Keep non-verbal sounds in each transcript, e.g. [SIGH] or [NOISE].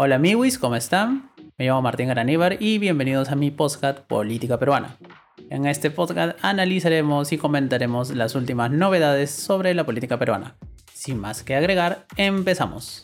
Hola amigos, ¿cómo están? Me llamo Martín Garaníbar y bienvenidos a mi podcast Política Peruana. En este podcast analizaremos y comentaremos las últimas novedades sobre la política peruana. Sin más que agregar, empezamos.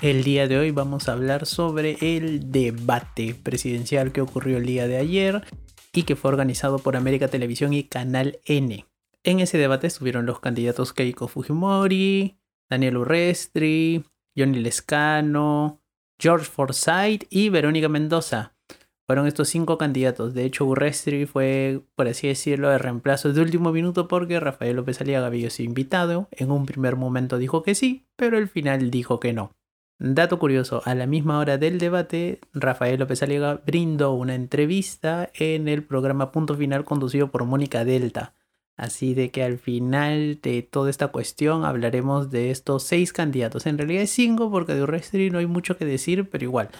El día de hoy vamos a hablar sobre el debate presidencial que ocurrió el día de ayer y que fue organizado por América Televisión y Canal N. En ese debate estuvieron los candidatos Keiko Fujimori, Daniel Urrestri, Johnny Lescano, George Forsyth y Verónica Mendoza. Fueron estos cinco candidatos. De hecho, Urrestri fue, por así decirlo, de reemplazo de último minuto porque Rafael López Aliaga había sido invitado. En un primer momento dijo que sí, pero al final dijo que no. Dato curioso, a la misma hora del debate, Rafael López Aliaga brindó una entrevista en el programa Punto Final conducido por Mónica Delta. Así de que al final de toda esta cuestión hablaremos de estos seis candidatos. En realidad es cinco porque de Urrestri no hay mucho que decir, pero igual,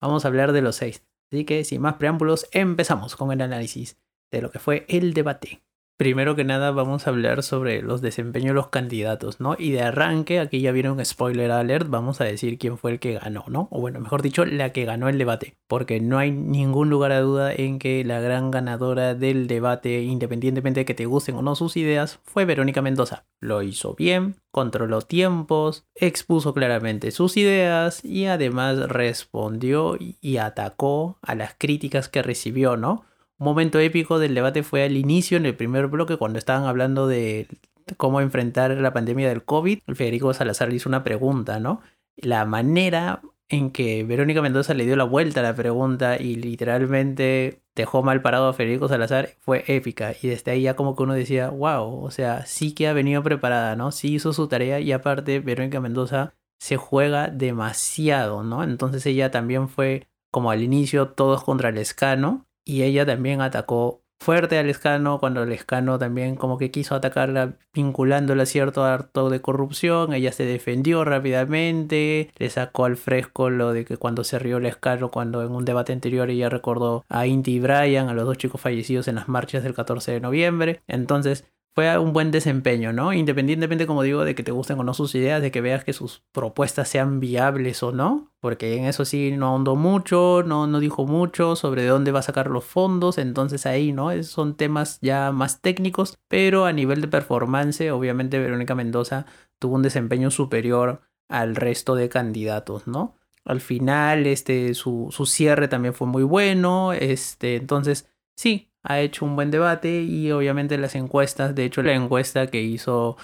vamos a hablar de los seis. Así que sin más preámbulos, empezamos con el análisis de lo que fue el debate. Primero que nada vamos a hablar sobre los desempeños de los candidatos, ¿no? Y de arranque, aquí ya viene un spoiler alert, vamos a decir quién fue el que ganó, ¿no? O bueno, mejor dicho, la que ganó el debate. Porque no hay ningún lugar a duda en que la gran ganadora del debate, independientemente de que te gusten o no sus ideas, fue Verónica Mendoza. Lo hizo bien, controló tiempos, expuso claramente sus ideas y además respondió y atacó a las críticas que recibió, ¿no? Momento épico del debate fue al inicio, en el primer bloque, cuando estaban hablando de cómo enfrentar la pandemia del COVID. Federico Salazar le hizo una pregunta, ¿no? La manera en que Verónica Mendoza le dio la vuelta a la pregunta y literalmente dejó mal parado a Federico Salazar fue épica. Y desde ahí ya como que uno decía, wow, o sea, sí que ha venido preparada, ¿no? Sí hizo su tarea y aparte Verónica Mendoza se juega demasiado, ¿no? Entonces ella también fue como al inicio todos contra el escano y ella también atacó fuerte al escano cuando el escano también como que quiso atacarla vinculándola a cierto acto de corrupción, ella se defendió rápidamente, le sacó al fresco lo de que cuando se rió el escano, cuando en un debate anterior ella recordó a Inti y Brian, a los dos chicos fallecidos en las marchas del 14 de noviembre, entonces fue un buen desempeño, ¿no? Independientemente, como digo, de que te gusten o no sus ideas, de que veas que sus propuestas sean viables o no, porque en eso sí no ahondó mucho, no, no dijo mucho sobre de dónde va a sacar los fondos, entonces ahí, ¿no? son temas ya más técnicos, pero a nivel de performance, obviamente Verónica Mendoza tuvo un desempeño superior al resto de candidatos, ¿no? Al final, este, su, su cierre también fue muy bueno, este, entonces, sí, ha hecho un buen debate y obviamente las encuestas, de hecho la encuesta que hizo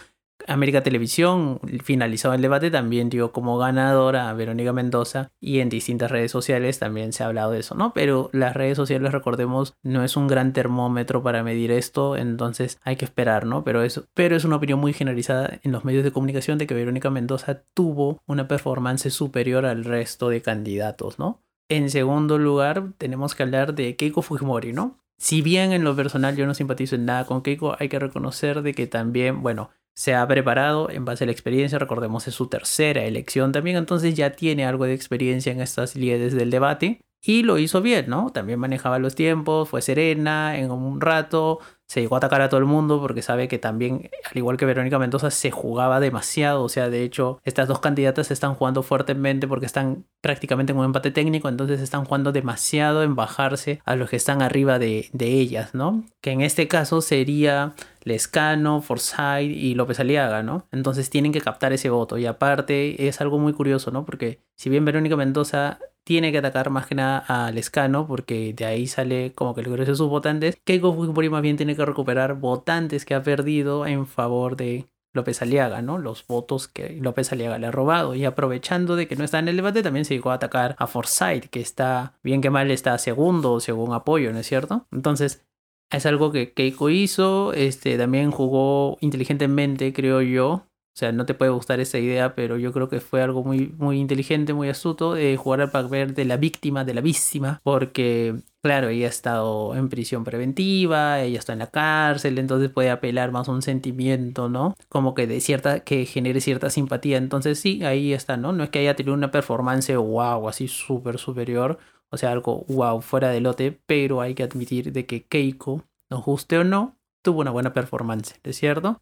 América Televisión finalizó el debate también dio como ganadora a Verónica Mendoza y en distintas redes sociales también se ha hablado de eso, ¿no? Pero las redes sociales, recordemos, no es un gran termómetro para medir esto, entonces hay que esperar, ¿no? Pero es, pero es una opinión muy generalizada en los medios de comunicación de que Verónica Mendoza tuvo una performance superior al resto de candidatos, ¿no? En segundo lugar, tenemos que hablar de Keiko Fujimori, ¿no? Si bien en lo personal yo no simpatizo en nada con Keiko, hay que reconocer de que también, bueno, se ha preparado en base a la experiencia, recordemos es su tercera elección también, entonces ya tiene algo de experiencia en estas líderes del debate y lo hizo bien, ¿no? También manejaba los tiempos, fue serena en un rato, se llegó a atacar a todo el mundo porque sabe que también, al igual que Verónica Mendoza, se jugaba demasiado. O sea, de hecho, estas dos candidatas están jugando fuertemente porque están prácticamente en un empate técnico, entonces están jugando demasiado en bajarse a los que están arriba de, de ellas, ¿no? Que en este caso sería Lescano, Forsyth y López Aliaga, ¿no? Entonces tienen que captar ese voto. Y aparte es algo muy curioso, ¿no? Porque si bien Verónica Mendoza tiene que atacar más que nada a Lescano, porque de ahí sale como que el grueso de sus votantes, Keiko Fujimori más bien tiene que recuperar votantes que ha perdido en favor de López Aliaga, ¿no? Los votos que López Aliaga le ha robado. Y aprovechando de que no está en el debate, también se llegó a atacar a Forsyth, que está, bien que mal, está segundo según apoyo, ¿no es cierto? Entonces, es algo que Keiko hizo, este, también jugó inteligentemente, creo yo, o sea, no te puede gustar esa idea, pero yo creo que fue algo muy, muy inteligente, muy astuto, de jugar al papel de la víctima, de la víctima, porque, claro, ella ha estado en prisión preventiva, ella está en la cárcel, entonces puede apelar más a un sentimiento, ¿no? Como que de cierta, que genere cierta simpatía. Entonces, sí, ahí está, ¿no? No es que haya tenido una performance wow, así súper superior, o sea, algo wow, fuera de lote, pero hay que admitir de que Keiko, nos guste o no, tuvo una buena performance, ¿es cierto?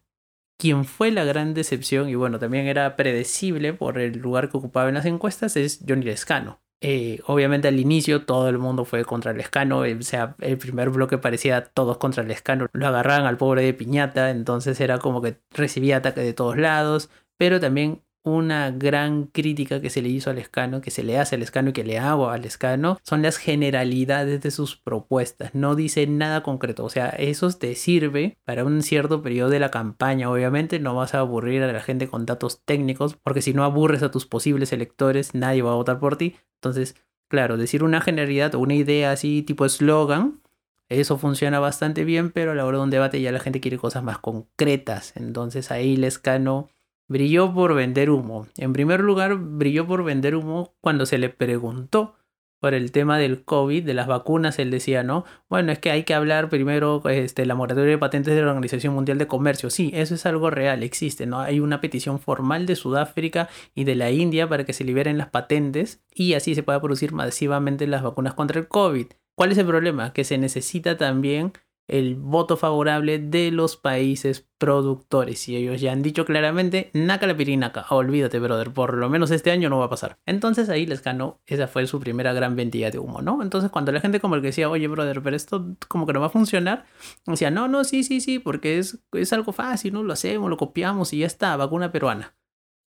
Quien fue la gran decepción, y bueno, también era predecible por el lugar que ocupaba en las encuestas, es Johnny Lescano. Eh, obviamente al inicio todo el mundo fue contra el escano, o sea, el primer bloque parecía todos contra el escano, lo agarraban al pobre de piñata, entonces era como que recibía ataque de todos lados, pero también una gran crítica que se le hizo al escano, que se le hace al escano y que le hago al escano, son las generalidades de sus propuestas. No dice nada concreto. O sea, eso te sirve para un cierto periodo de la campaña. Obviamente no vas a aburrir a la gente con datos técnicos, porque si no aburres a tus posibles electores, nadie va a votar por ti. Entonces, claro, decir una generalidad o una idea así tipo eslogan, eso funciona bastante bien, pero a la hora de un debate ya la gente quiere cosas más concretas. Entonces ahí el escano brilló por vender humo. En primer lugar, brilló por vender humo cuando se le preguntó por el tema del COVID, de las vacunas, él decía, ¿no? Bueno, es que hay que hablar primero este, la moratoria de patentes de la Organización Mundial de Comercio. Sí, eso es algo real, existe, ¿no? Hay una petición formal de Sudáfrica y de la India para que se liberen las patentes y así se pueda producir masivamente las vacunas contra el COVID. ¿Cuál es el problema? Que se necesita también el voto favorable de los países productores. Y ellos ya han dicho claramente, naca la pirinaca, olvídate, brother, por lo menos este año no va a pasar. Entonces ahí les ganó, esa fue su primera gran vendida de humo, ¿no? Entonces cuando la gente como el que decía, oye, brother, pero esto como que no va a funcionar, decía, no, no, sí, sí, sí, porque es, es algo fácil, ¿no? Lo hacemos, lo copiamos y ya está, vacuna peruana.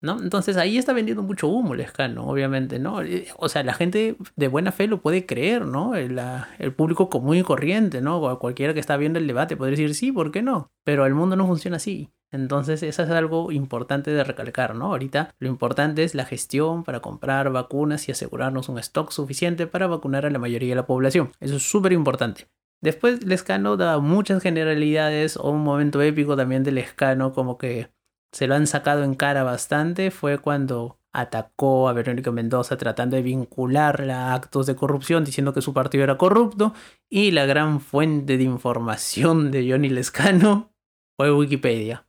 ¿No? Entonces ahí está vendiendo mucho humo el escano, obviamente, ¿no? Eh, o sea, la gente de buena fe lo puede creer, ¿no? El, el, público común y corriente, ¿no? Cualquiera que está viendo el debate puede decir sí, ¿por qué no? Pero el mundo no funciona así. Entonces, eso es algo importante de recalcar, ¿no? Ahorita lo importante es la gestión para comprar vacunas y asegurarnos un stock suficiente para vacunar a la mayoría de la población. Eso es súper importante. Después, Lescano da muchas generalidades o un momento épico también del Lescano, como que se lo han sacado en cara bastante fue cuando atacó a Verónica Mendoza tratando de vincularla a actos de corrupción, diciendo que su partido era corrupto, y la gran fuente de información de Johnny Lescano [LAUGHS] fue Wikipedia.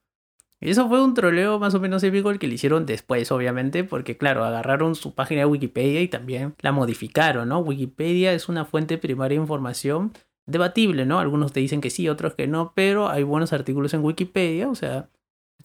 Eso fue un troleo más o menos épico el que le hicieron después, obviamente, porque claro, agarraron su página de Wikipedia y también la modificaron, ¿no? Wikipedia es una fuente primaria de información debatible, ¿no? Algunos te dicen que sí, otros que no, pero hay buenos artículos en Wikipedia, o sea,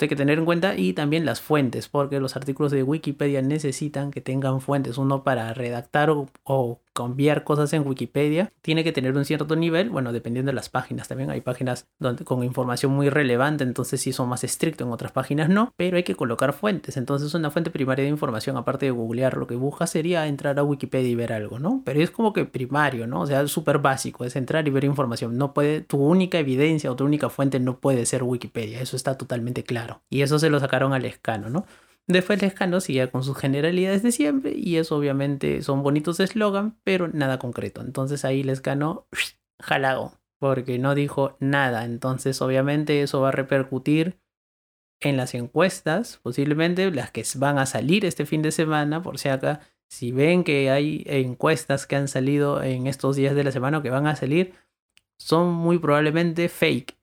hay que tener en cuenta y también las fuentes, porque los artículos de Wikipedia necesitan que tengan fuentes. Uno para redactar o, cambiar cosas en Wikipedia tiene que tener un cierto nivel, bueno, dependiendo de las páginas. También hay páginas donde, con información muy relevante, entonces sí son más estrictos, en otras páginas no, pero hay que colocar fuentes. Entonces una fuente primaria de información, aparte de googlear, lo que busca sería entrar a Wikipedia y ver algo, ¿no? Pero es como que primario, ¿no? O sea, súper básico, es entrar y ver información. No puede, tu única evidencia o tu única fuente no puede ser Wikipedia, eso está totalmente claro. Y eso se lo sacaron al escano, ¿no? Después el escano sigue con sus generalidades de siempre y eso obviamente son bonitos eslogan, pero nada concreto. Entonces ahí el escano jalado, porque no dijo nada. Entonces obviamente eso va a repercutir en las encuestas, posiblemente las que van a salir este fin de semana, por si acá, si ven que hay encuestas que han salido en estos días de la semana que van a salir, son muy probablemente fake.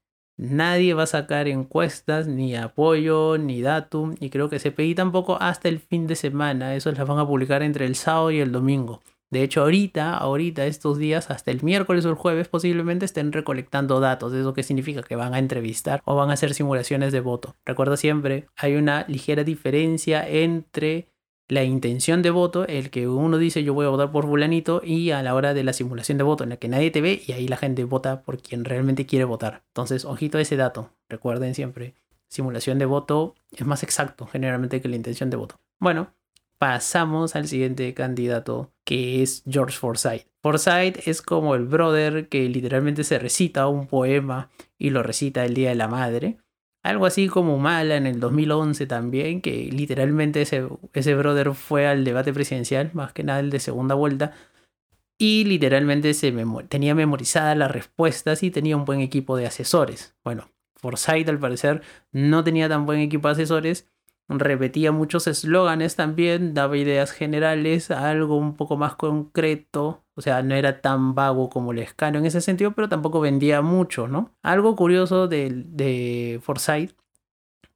Nadie va a sacar encuestas, ni apoyo, ni datum, y creo que CPI tampoco hasta el fin de semana. Eso las van a publicar entre el sábado y el domingo. De hecho, ahorita, ahorita, estos días, hasta el miércoles o el jueves, posiblemente estén recolectando datos. ¿Eso qué significa? Que van a entrevistar o van a hacer simulaciones de voto. Recuerda siempre, hay una ligera diferencia entre la intención de voto, el que uno dice yo voy a votar por fulanito y a la hora de la simulación de voto en la que nadie te ve y ahí la gente vota por quien realmente quiere votar. Entonces, ojito a ese dato. Recuerden siempre, simulación de voto es más exacto generalmente que la intención de voto. Bueno, pasamos al siguiente candidato que es George Forsyth. Forsyth es como el brother que literalmente se recita un poema y lo recita el Día de la Madre. Algo así como Mala en el 2011 también, que literalmente ese, ese brother fue al debate presidencial, más que nada el de segunda vuelta, y literalmente se tenía memorizadas las respuestas y tenía un buen equipo de asesores. Bueno, Forsyth al parecer no tenía tan buen equipo de asesores repetía muchos eslóganes también, daba ideas generales, algo un poco más concreto, o sea, no era tan vago como el escano en ese sentido, pero tampoco vendía mucho, ¿no? Algo curioso de, de Forsyth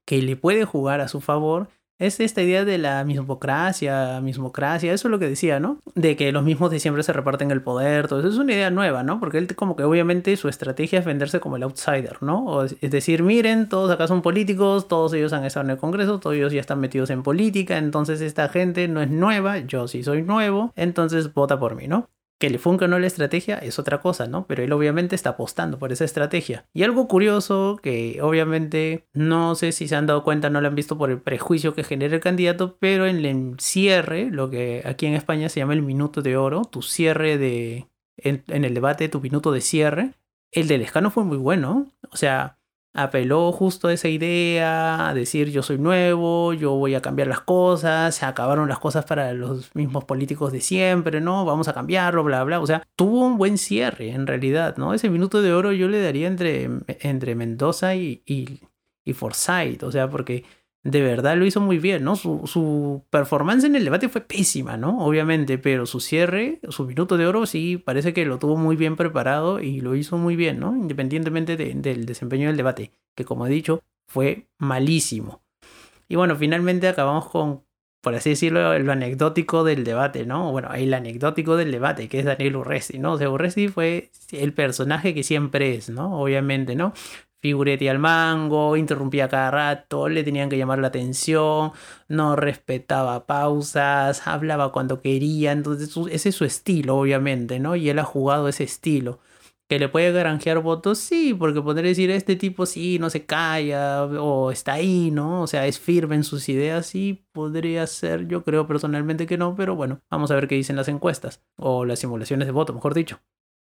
que le puede jugar a su favor Es esta idea de la mismocracia, mismocracia, eso es lo que decía, ¿no? De que los mismos de siempre se reparten el poder, todo eso es una idea nueva, ¿no? Porque él como que obviamente su estrategia es venderse como el outsider, ¿no? es decir, miren, todos acá son políticos, todos ellos han estado en el Congreso, todos ellos ya están metidos en política, entonces esta gente no es nueva, yo sí soy nuevo, entonces vota por mí, ¿no? Que le funca o no la estrategia es otra cosa, ¿no? Pero él obviamente está apostando por esa estrategia. Y algo curioso que obviamente no sé si se han dado cuenta, no lo han visto por el prejuicio que genera el candidato, pero en el cierre, lo que aquí en España se llama el minuto de oro, tu cierre de... En, en el debate, tu minuto de cierre, el del escano fue muy bueno. O sea, apeló justo a esa idea, a decir yo soy nuevo, yo voy a cambiar las cosas, se acabaron las cosas para los mismos políticos de siempre, ¿no? Vamos a cambiarlo, bla, bla. O sea, tuvo un buen cierre en realidad, ¿no? Ese minuto de oro yo le daría entre, entre Mendoza y, y, y Forsyth, o sea, porque de verdad lo hizo muy bien, ¿no? Su, performance en el debate fue pésima, ¿no? Obviamente, pero su cierre, su minuto de oro, sí, parece que lo tuvo muy bien preparado y lo hizo muy bien, ¿no? Independientemente del desempeño del debate, que como he dicho, fue malísimo. Y bueno, finalmente acabamos con, por así decirlo, lo anecdótico del debate, ¿no? Bueno, el anecdótico del debate, que es Daniel Urresti, ¿no? O sea, Urresti fue el personaje que siempre es, ¿no? Obviamente, ¿no? Figurete al mango, interrumpía cada rato, le tenían que llamar la atención, no respetaba pausas, hablaba cuando quería, entonces ese es su estilo, obviamente, ¿no? Y él ha jugado ese estilo. ¿Que le puede granjear votos? Sí, porque podría decir, este tipo sí, no se calla, o está ahí, ¿no? O sea, es firme en sus ideas, sí, podría ser, yo creo personalmente que no, pero bueno, vamos a ver qué dicen las encuestas, o las simulaciones de voto, mejor dicho.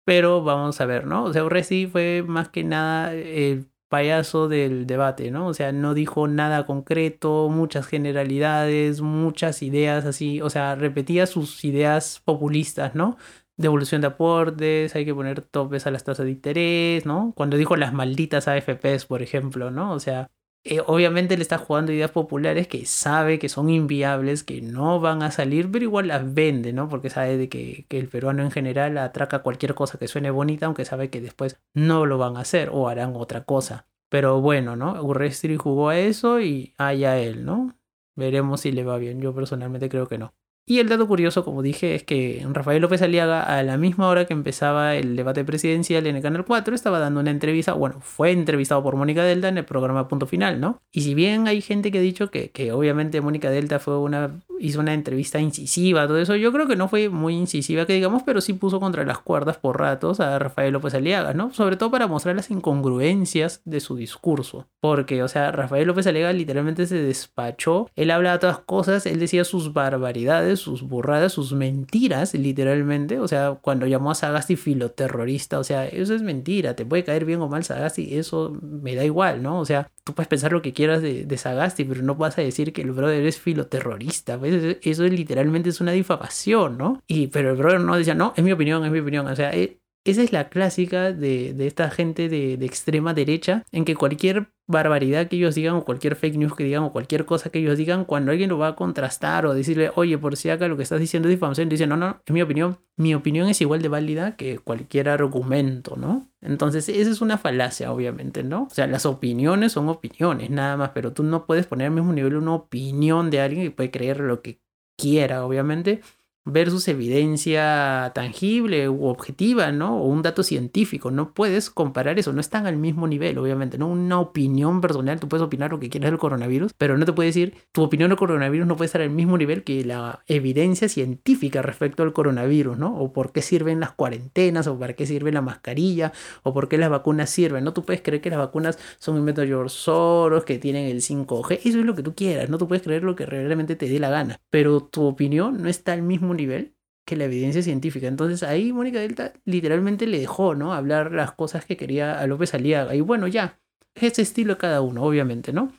Pero vamos a ver, ¿no? O sea, Urresti fue más que nada el payaso del debate, ¿no? O sea, no dijo nada concreto, muchas generalidades, muchas ideas así, o sea, repetía sus ideas populistas, ¿no? Devolución de aportes, hay que poner topes a las tasas de interés, ¿no? Cuando dijo las malditas AFPs, por ejemplo, ¿no? O sea, eh, obviamente le está jugando ideas populares que sabe que son inviables, que no van a salir, pero igual las vende, ¿no? Porque sabe de que, el peruano en general atraca cualquier cosa que suene bonita, aunque sabe que después no lo van a hacer o harán otra cosa. Pero bueno, ¿no? Urrestri jugó a eso y allá él, ¿no? Veremos si le va bien. Yo personalmente creo que no. Y el dato curioso, como dije, es que Rafael López Aliaga, a la misma hora que empezaba el debate presidencial en el Canal 4, estaba dando una entrevista, bueno, fue entrevistado por Mónica Delta en el programa Punto Final, ¿no? Y si bien hay gente que ha dicho que, que obviamente Mónica Delta fue una, hizo una entrevista incisiva, todo eso, yo creo que no fue muy incisiva, que digamos, pero sí puso contra las cuerdas por ratos a Rafael López Aliaga, ¿no? Sobre todo para mostrar las incongruencias de su discurso. Porque, o sea, Rafael López Aliaga literalmente se despachó, él hablaba todas cosas, él decía sus barbaridades, sus burradas, sus mentiras, literalmente. O sea, cuando llamó a Sagasti filoterrorista, o sea, eso es mentira. Te puede caer bien o mal Sagasti, eso me da igual, ¿no? O sea, tú puedes pensar lo que quieras de, Sagasti, pero no vas a decir que el brother es filoterrorista. ¿ves? Eso literalmente es una difamación, ¿no? Y, pero el brother no decía, no, es mi opinión, es mi opinión. O sea, eh, esa es la clásica de, esta gente de, de, extrema derecha, en que cualquier barbaridad que ellos digan o cualquier fake news que digan o cualquier cosa que ellos digan, cuando alguien lo va a contrastar o decirle, oye, por si acá lo que estás diciendo es difamación, dicen, no, no, es mi opinión. Mi opinión es igual de válida que cualquier argumento, ¿no? Entonces, esa es una falacia, obviamente, ¿no? O sea, las opiniones son opiniones, nada más, pero tú no puedes poner al mismo nivel una opinión de alguien que puede creer lo que quiera, obviamente versus evidencia tangible u objetiva, ¿no? O un dato científico. No puedes comparar eso, no están al mismo nivel, obviamente, ¿no? Una opinión personal, tú puedes opinar lo que quieras del coronavirus, pero no te puedes decir, tu opinión del coronavirus no puede estar al mismo nivel que la evidencia científica respecto al coronavirus, ¿no? O por qué sirven las cuarentenas, o para qué sirve la mascarilla, o por qué las vacunas sirven, ¿no? Tú puedes creer que las vacunas son un método de Soros, que tienen el 5G, eso es lo que tú quieras, ¿no? Tú puedes creer lo que realmente te dé la gana, pero tu opinión no está al mismo nivel que la evidencia científica. Entonces ahí Mónica Delta literalmente le dejó, ¿no? Hablar las cosas que quería a López Aliaga. Y bueno, ya, ese estilo cada uno, obviamente, ¿no?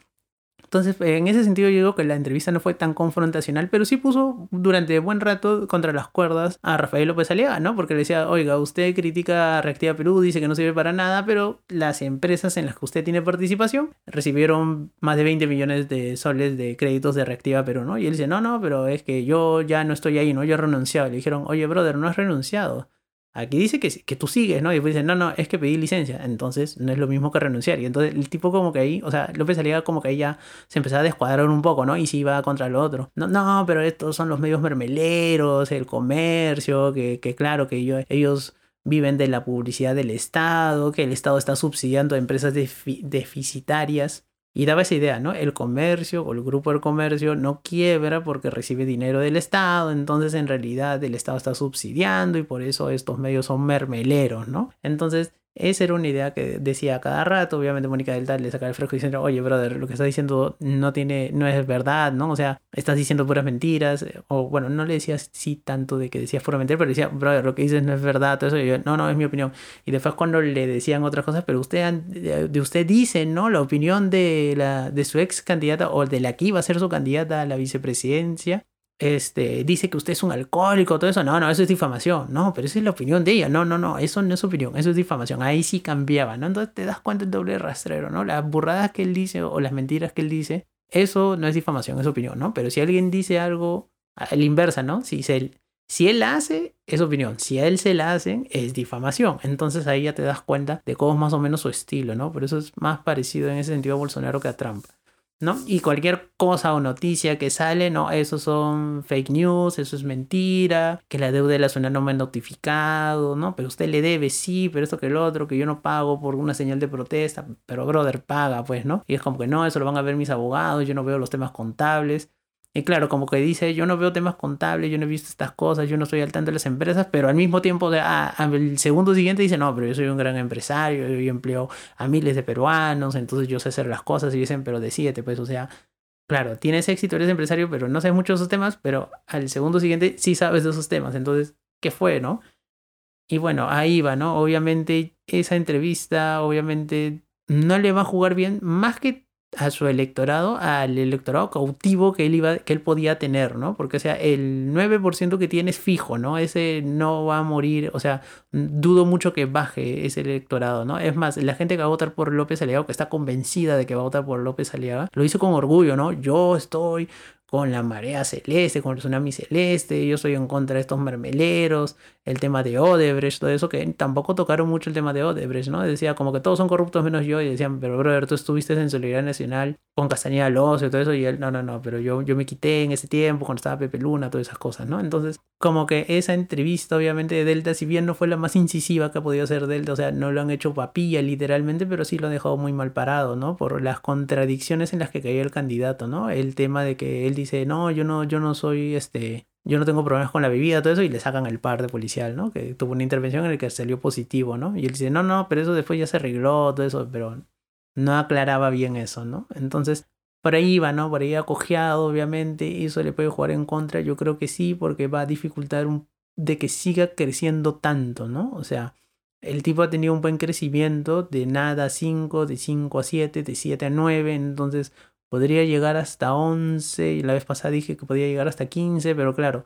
Entonces, en ese sentido, yo digo que la entrevista no fue tan confrontacional, pero sí puso durante buen rato contra las cuerdas a Rafael López Aliaga, ¿no? Porque le decía, oiga, usted critica a Reactiva Perú, dice que no sirve para nada, pero las empresas en las que usted tiene participación recibieron más de 20 millones de soles de créditos de Reactiva Perú, ¿no? Y él dice, no, no, pero es que yo ya no estoy ahí, ¿no? Yo he renunciado. Le dijeron, oye, brother, no has renunciado Aquí dice que, que tú sigues, ¿no? Y después dice, no, no, es que pedí licencia. Entonces no es lo mismo que renunciar. Y entonces el tipo como que ahí, o sea, López Aliaga como que ahí ya se empezaba a descuadrar un poco, ¿no? Y si iba contra el otro. No, no, pero estos son los medios mermeleros, el comercio, que, que claro, que ellos viven de la publicidad del Estado, que el Estado está subsidiando a empresas deficitarias. Y daba esa idea, ¿no? El comercio o el grupo del comercio no quiebra porque recibe dinero del Estado, entonces en realidad el Estado está subsidiando y por eso estos medios son mermeleros, ¿no? Entonces esa era una idea que decía cada rato. Obviamente Mónica Delta le saca el fresco diciendo, oye, brother, lo que estás diciendo no tiene, no es verdad, ¿no? O sea, estás diciendo puras mentiras. O bueno, no le decías sí tanto de que decías pura mentira, pero decía, brother, lo que dices no es verdad, todo eso. Y yo, no, no, es mi opinión. Y después cuando le decían otras cosas, pero usted, de usted dice, ¿no? La opinión de, la, de su ex candidata o de la que iba a ser su candidata a la vicepresidencia este, dice que usted es un alcohólico, todo eso. No, no, eso es difamación. No, pero esa es la opinión de ella. No, no, no, eso no es opinión, eso es difamación. Ahí sí cambiaba, ¿no? Entonces te das cuenta del doble rastrero, ¿no? Las burradas que él dice o las mentiras que él dice, eso no es difamación, es opinión, ¿no? Pero si alguien dice algo, a la inversa, ¿no? Si, se, si él hace, es opinión. Si a él se la hacen, es difamación. Entonces ahí ya te das cuenta de cómo es más o menos su estilo, ¿no? Por eso es más parecido en ese sentido a Bolsonaro que a Trump. ¿No? Y cualquier cosa o noticia que sale, no, eso son fake news, eso es mentira, que la deuda de la zona no me ha notificado, ¿no? Pero usted le debe, sí, pero esto que el otro, que yo no pago por una señal de protesta, pero brother paga, pues, ¿no? Y es como que no, eso lo van a ver mis abogados, yo no veo los temas contables. Y claro, como que dice, yo no veo temas contables, yo no he visto estas cosas, yo no soy al tanto de las empresas, pero al mismo tiempo, de, ah, el segundo siguiente dice, no, pero yo soy un gran empresario, yo empleo a miles de peruanos, entonces yo sé hacer las cosas y dicen, pero decídete, pues, o sea, claro, tienes éxito, eres empresario, pero no sabes mucho de esos temas, pero al segundo siguiente sí sabes de esos temas, entonces, ¿qué fue, no? Y bueno, ahí va, ¿no? Obviamente esa entrevista, obviamente no le va a jugar bien, más que a su electorado, al electorado cautivo que él iba, que él podía tener, ¿no? Porque, o sea, el 9% que tiene es fijo, ¿no? Ese no va a morir, o sea, dudo mucho que baje ese electorado, ¿no? Es más, la gente que va a votar por López Aliaga, que está convencida de que va a votar por López Aliaga, lo hizo con orgullo, ¿no? Yo estoy con la marea celeste, con el tsunami celeste, yo soy en contra de estos mermeleros, el tema de Odebrecht, todo eso, que tampoco tocaron mucho el tema de Odebrecht, ¿no? Decía como que todos son corruptos menos yo, y decían, pero brother, tú estuviste en Solidaridad Nacional con Castañeda Lozo y todo eso, y él, no, no, no, pero yo, yo me quité en ese tiempo cuando estaba Pepe Luna, todas esas cosas, ¿no? Entonces, como que esa entrevista, obviamente, de Delta, si bien no fue la más incisiva que ha podido hacer Delta, o sea, no lo han hecho papilla literalmente, pero sí lo han dejado muy mal parado, ¿no? Por las contradicciones en las que caía el candidato, ¿no? El tema de que él dice, no, yo no, yo no soy este yo no tengo problemas con la bebida, todo eso, y le sacan el par de policial, ¿no? Que tuvo una intervención en la que salió positivo, ¿no? Y él dice, no, no, pero eso después ya se arregló, todo eso, pero no aclaraba bien eso, ¿no? Entonces, por ahí va, ¿no? Por ahí acogiado, obviamente, y eso le puede jugar en contra, yo creo que sí, porque va a dificultar de que siga creciendo tanto, ¿no? O sea, el tipo ha tenido un buen crecimiento de nada a 5, de 5 a 7, de 7 a 9, entonces podría llegar hasta 11 y la vez pasada dije que podía llegar hasta 15, pero claro,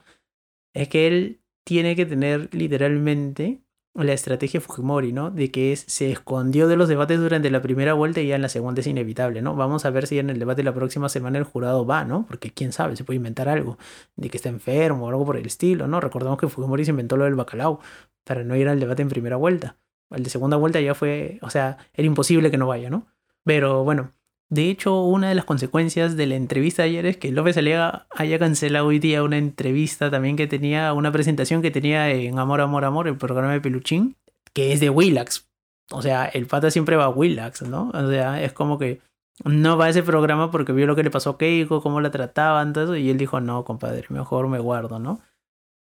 es que él tiene que tener literalmente la estrategia Fujimori, ¿no? De que se escondió de los debates durante la primera vuelta y ya en la segunda es inevitable, ¿no? Vamos a ver si en el debate de la próxima semana el jurado va, ¿no? Porque quién sabe, se puede inventar algo, de que está enfermo o algo por el estilo, ¿no? Recordamos que Fujimori se inventó lo del bacalao para no ir al debate en primera vuelta. El de segunda vuelta ya fue, o sea, era imposible que no vaya, ¿no? Pero bueno, de hecho, una de las consecuencias de la entrevista ayer es que López Aliaga haya cancelado hoy día una entrevista también que tenía, una presentación que tenía en Amor, Amor, Amor, el programa de Peluchín, que es de Willax. O sea, el pata siempre va a Willax, ¿no? O sea, es como que no va a ese programa porque vio lo que le pasó a Keiko, cómo la trataban, todo eso, y él dijo, no, compadre, mejor me guardo, ¿no?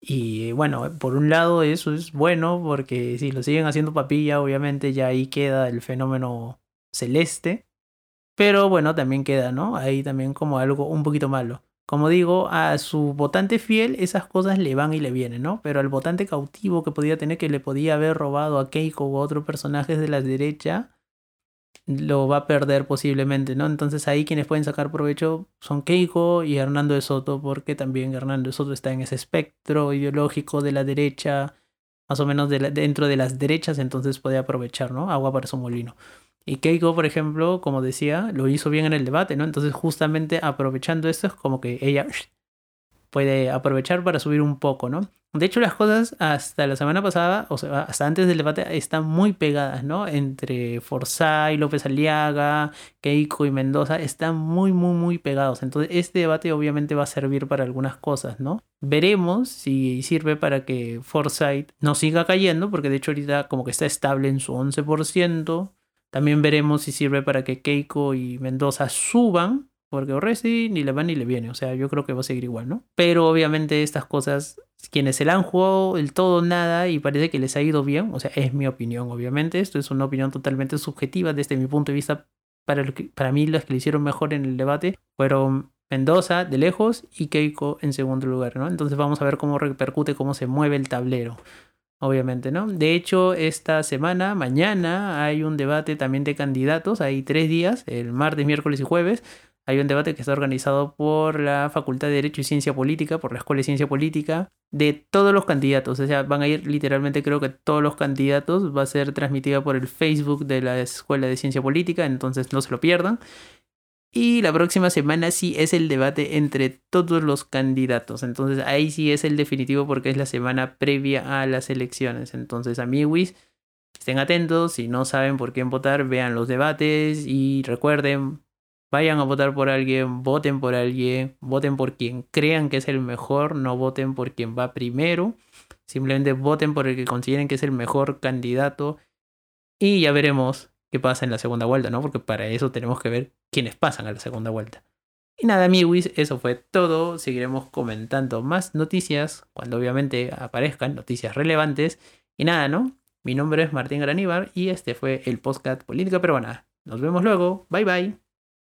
Y bueno, por un lado eso es bueno porque si lo siguen haciendo papilla, obviamente ya ahí queda el fenómeno celeste pero bueno, también queda, ¿no? Ahí también como algo un poquito malo. Como digo, a su votante fiel esas cosas le van y le vienen, ¿no? Pero al votante cautivo que podía tener, que le podía haber robado a Keiko u otros personajes de la derecha, lo va a perder posiblemente, ¿no? Entonces ahí quienes pueden sacar provecho son Keiko y Hernando de Soto, porque también Hernando de Soto está en ese espectro ideológico de la derecha, más o menos dentro de las derechas, entonces puede aprovechar, ¿no? Agua para su molino. Y Keiko, por ejemplo, como decía, lo hizo bien en el debate, ¿no? Entonces, justamente aprovechando esto, es como que ella puede aprovechar para subir un poco, ¿no? De hecho, las cosas hasta la semana pasada, o sea, hasta antes del debate, están muy pegadas, ¿no? Entre y López Aliaga, Keiko y Mendoza, están muy, muy, muy pegados. Entonces, este debate obviamente va a servir para algunas cosas, ¿no? Veremos si sirve para que Forsyth no siga cayendo, porque de hecho ahorita como que está estable en su 11%. También veremos si sirve para que Keiko y Mendoza suban, porque Orresi ni le va ni le viene. O sea, yo creo que va a seguir igual, ¿no? Pero obviamente estas cosas, quienes se la han jugado el todo nada y parece que les ha ido bien, o sea, es mi opinión, obviamente. Esto es una opinión totalmente subjetiva desde mi punto de vista. Para, para mí, las que le hicieron mejor en el debate fueron Mendoza de lejos y Keiko en segundo lugar, ¿no? Entonces vamos a ver cómo repercute, cómo se mueve el tablero obviamente, ¿no? De hecho, esta semana, mañana, hay un debate también de candidatos, hay tres días, el martes, miércoles y jueves. Hay un debate que está organizado por la Facultad de Derecho y Ciencia Política, por la Escuela de Ciencia Política, de todos los candidatos. O sea, van a ir literalmente, creo que todos los candidatos. Va a ser transmitida por el Facebook de la Escuela de Ciencia Política, entonces no se lo pierdan. Y la próxima semana sí es el debate entre todos los candidatos. Entonces ahí sí es el definitivo porque es la semana previa a las elecciones. Entonces, amiguis, estén atentos. Si no saben por quién votar, vean los debates y recuerden, vayan a votar por alguien, voten por alguien, voten por quien crean que es el mejor, no voten por quien va primero. Simplemente voten por el que consideren que es el mejor candidato. Y ya veremos qué pasa en la segunda vuelta, ¿no? Porque para eso tenemos que ver quiénes pasan a la segunda vuelta. Y nada, amigos, eso fue todo. Seguiremos comentando más noticias cuando obviamente aparezcan noticias relevantes. Y nada, ¿no? Mi nombre es Martín Graníbar y este fue el podcast Política Peruana. Nos vemos luego. Bye bye.